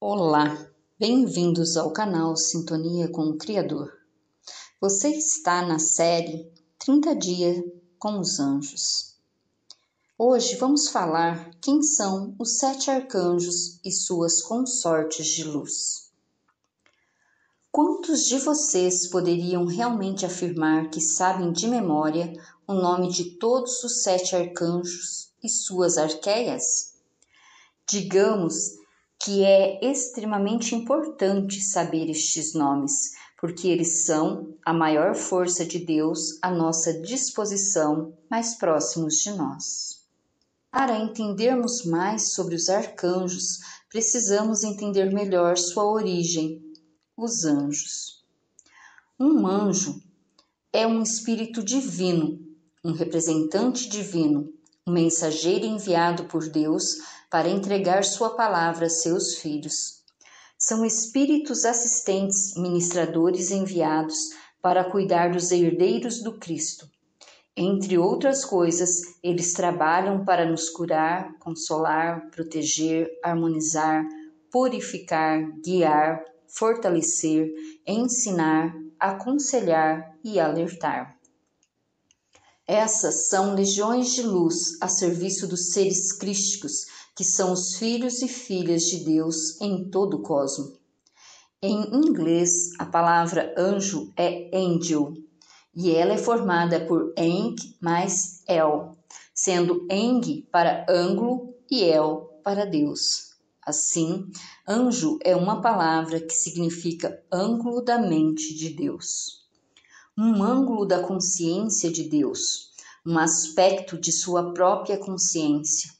Olá, bem-vindos ao canal Sintonia com o Criador. Você está na série 30 Dias com os Anjos. Hoje vamos falar quem são os sete arcanjos e suas consortes de luz. Quantos de vocês poderiam realmente afirmar que sabem de memória o nome de todos os sete arcanjos e suas arqueias? Digamos que é extremamente importante saber estes nomes, porque eles são a maior força de Deus à nossa disposição, mais próximos de nós. Para entendermos mais sobre os arcanjos, precisamos entender melhor sua origem, os anjos. Um anjo é um espírito divino, um representante divino, um mensageiro enviado por Deus para entregar Sua palavra a seus filhos. São espíritos assistentes, ministradores enviados para cuidar dos herdeiros do Cristo. Entre outras coisas, eles trabalham para nos curar, consolar, proteger, harmonizar, purificar, guiar, fortalecer, ensinar, aconselhar e alertar. Essas são legiões de luz a serviço dos seres crísticos, que são os filhos e filhas de Deus em todo o cosmo. Em inglês, a palavra anjo é angel, e ela é formada por eng mais el, sendo eng para ângulo e el para Deus. Assim, anjo é uma palavra que significa ângulo da mente de Deus um ângulo da consciência de Deus, um aspecto de sua própria consciência,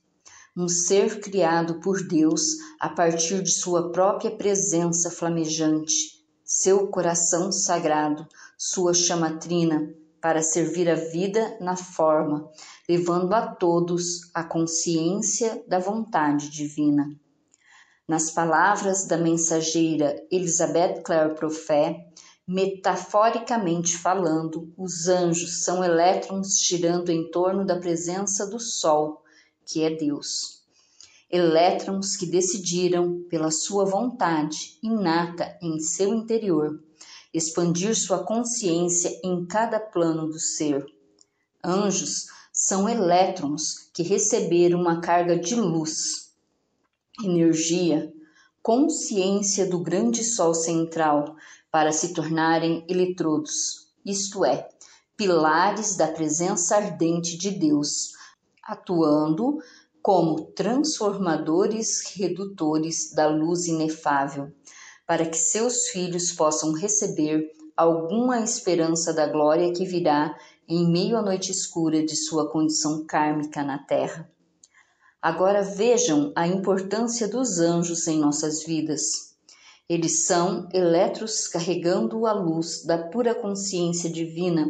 um ser criado por Deus a partir de sua própria presença flamejante, seu coração sagrado, sua chamatrina, para servir a vida na forma, levando a todos a consciência da vontade divina. Nas palavras da mensageira Elizabeth Clare Profé, Metaforicamente falando, os anjos são elétrons girando em torno da presença do Sol, que é Deus. Elétrons que decidiram, pela sua vontade inata em seu interior, expandir sua consciência em cada plano do ser. Anjos são elétrons que receberam uma carga de luz, energia, consciência do grande Sol central para se tornarem eletrodos, isto é, pilares da presença ardente de Deus, atuando como transformadores redutores da luz inefável, para que seus filhos possam receber alguma esperança da glória que virá em meio à noite escura de sua condição kármica na Terra. Agora vejam a importância dos anjos em nossas vidas. Eles são elétrons carregando a luz da pura consciência divina,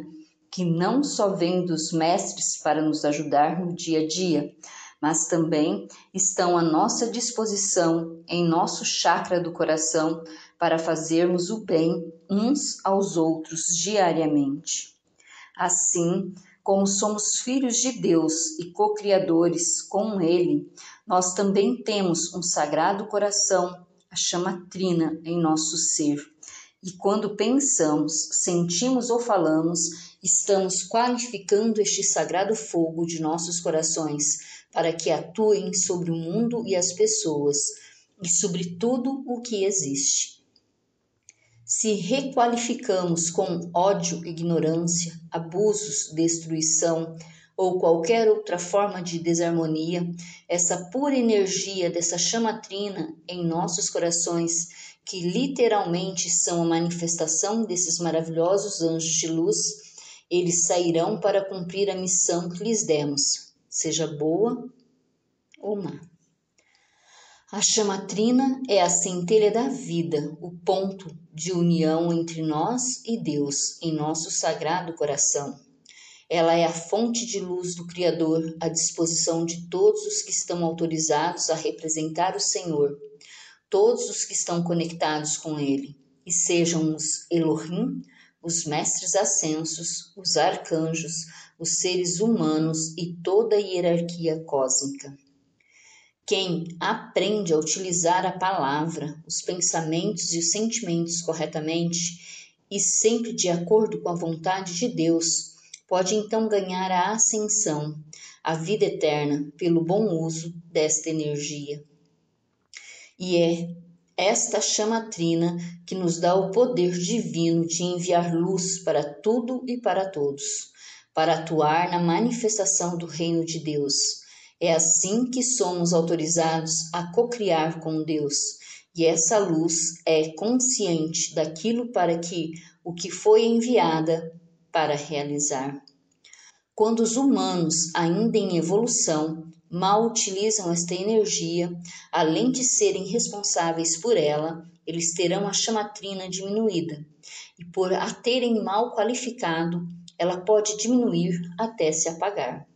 que não só vem dos mestres para nos ajudar no dia a dia, mas também estão à nossa disposição em nosso chakra do coração para fazermos o bem uns aos outros diariamente. Assim, como somos filhos de Deus e co-criadores com Ele, nós também temos um sagrado coração a chama trina em nosso ser. E quando pensamos, sentimos ou falamos, estamos qualificando este sagrado fogo de nossos corações para que atuem sobre o mundo e as pessoas e sobre tudo o que existe. Se requalificamos com ódio, ignorância, abusos, destruição, ou qualquer outra forma de desarmonia, essa pura energia dessa chama trina em nossos corações, que literalmente são a manifestação desses maravilhosos anjos de luz, eles sairão para cumprir a missão que lhes demos, seja boa ou má. A chama trina é a centelha da vida, o ponto de união entre nós e Deus em nosso sagrado coração. Ela é a fonte de luz do Criador à disposição de todos os que estão autorizados a representar o Senhor, todos os que estão conectados com Ele, e sejam os Elohim, os mestres ascensos, os arcanjos, os seres humanos e toda a hierarquia cósmica. Quem aprende a utilizar a palavra, os pensamentos e os sentimentos corretamente e sempre de acordo com a vontade de Deus, pode então ganhar a ascensão, a vida eterna, pelo bom uso desta energia. E é esta chama trina que nos dá o poder divino de enviar luz para tudo e para todos, para atuar na manifestação do reino de Deus. É assim que somos autorizados a cocriar com Deus, e essa luz é consciente daquilo para que o que foi enviada para realizar. Quando os humanos, ainda em evolução, mal utilizam esta energia, além de serem responsáveis por ela, eles terão a chamatrina diminuída, e por a terem mal qualificado, ela pode diminuir até se apagar.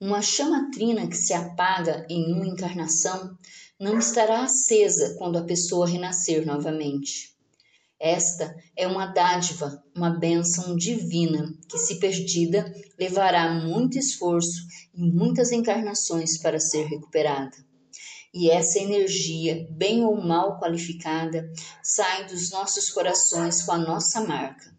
Uma chamatrina que se apaga em uma encarnação não estará acesa quando a pessoa renascer novamente. Esta é uma dádiva, uma bênção divina, que, se perdida, levará muito esforço e muitas encarnações para ser recuperada. E essa energia, bem ou mal qualificada, sai dos nossos corações com a nossa marca.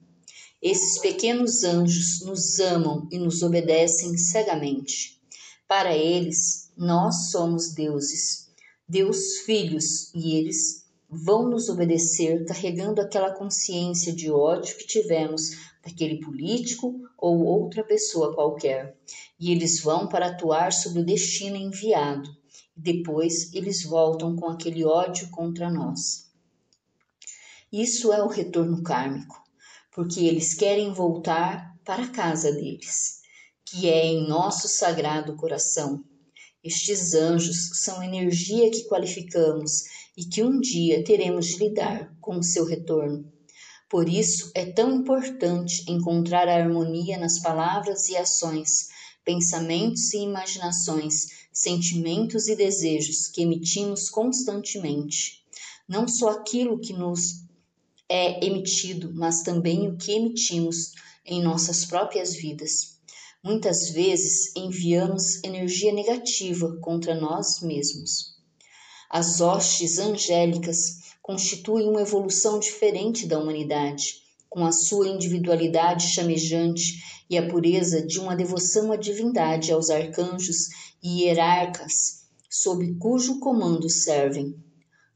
Esses pequenos anjos nos amam e nos obedecem cegamente. Para eles, nós somos deuses, Deus filhos, e eles vão nos obedecer carregando aquela consciência de ódio que tivemos daquele político ou outra pessoa qualquer. E eles vão para atuar sobre o destino enviado. E depois eles voltam com aquele ódio contra nós. Isso é o retorno kármico, porque eles querem voltar para a casa deles, que é em nosso sagrado coração. Estes anjos são energia que qualificamos e que um dia teremos de lidar com o seu retorno. Por isso é tão importante encontrar a harmonia nas palavras e ações, pensamentos e imaginações, sentimentos e desejos que emitimos constantemente. Não só aquilo que nos é emitido, mas também o que emitimos em nossas próprias vidas. Muitas vezes enviamos energia negativa contra nós mesmos. As hostes angélicas constituem uma evolução diferente da humanidade, com a sua individualidade chamejante e a pureza de uma devoção à divindade aos arcanjos e hierarcas, sob cujo comando servem.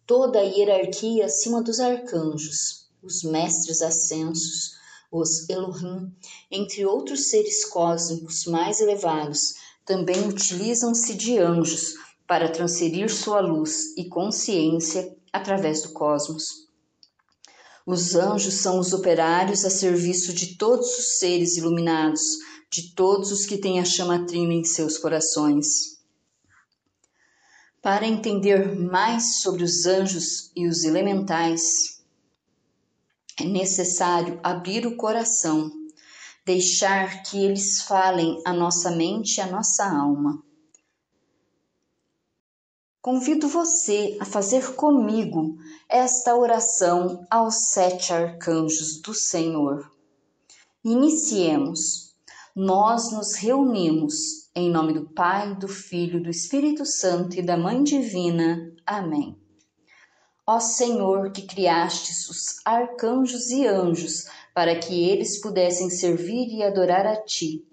Toda a hierarquia acima dos arcanjos, os mestres ascensos, os Elohim, entre outros seres cósmicos mais elevados, também utilizam-se de anjos para transferir sua luz e consciência através do cosmos. Os anjos são os operários a serviço de todos os seres iluminados, de todos os que têm a chama trina em seus corações. Para entender mais sobre os anjos e os elementais, é necessário abrir o coração, deixar que eles falem a nossa mente e a nossa alma. Convido você a fazer comigo esta oração aos sete arcanjos do Senhor. Iniciemos. Nós nos reunimos em nome do Pai, do Filho, do Espírito Santo e da Mãe Divina. Amém. Ó Senhor, que criastes os arcanjos e anjos para que eles pudessem servir e adorar a Ti,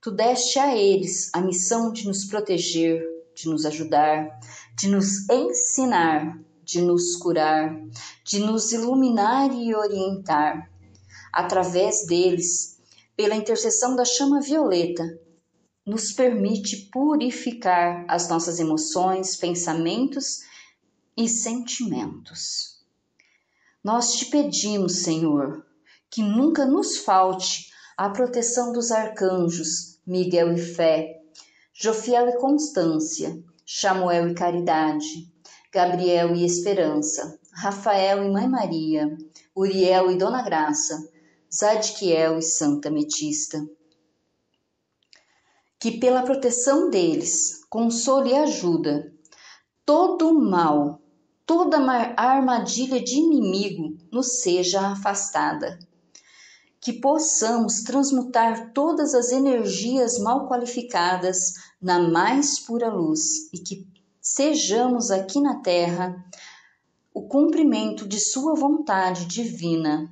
tu deste a eles a missão de nos proteger, de nos ajudar, de nos ensinar, de nos curar, de nos iluminar e orientar. Através deles, pela intercessão da chama violeta, nos permite purificar as nossas emoções, pensamentos e sentimentos. Nós te pedimos, Senhor, que nunca nos falte a proteção dos arcanjos Miguel e Fé, Jofiel e Constância, Samuel e Caridade, Gabriel e Esperança, Rafael e Mãe Maria, Uriel e Dona Graça, Zadkiel e Santa Metista. Que pela proteção deles, console e ajuda todo o mal, toda armadilha de inimigo nos seja afastada. Que possamos transmutar todas as energias mal qualificadas na mais pura luz e que sejamos aqui na terra o cumprimento de Sua vontade divina.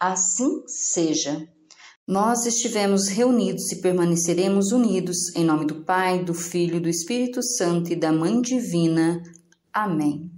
Assim seja. Nós estivemos reunidos e permaneceremos unidos em nome do Pai, do Filho, do Espírito Santo e da Mãe Divina. Amém.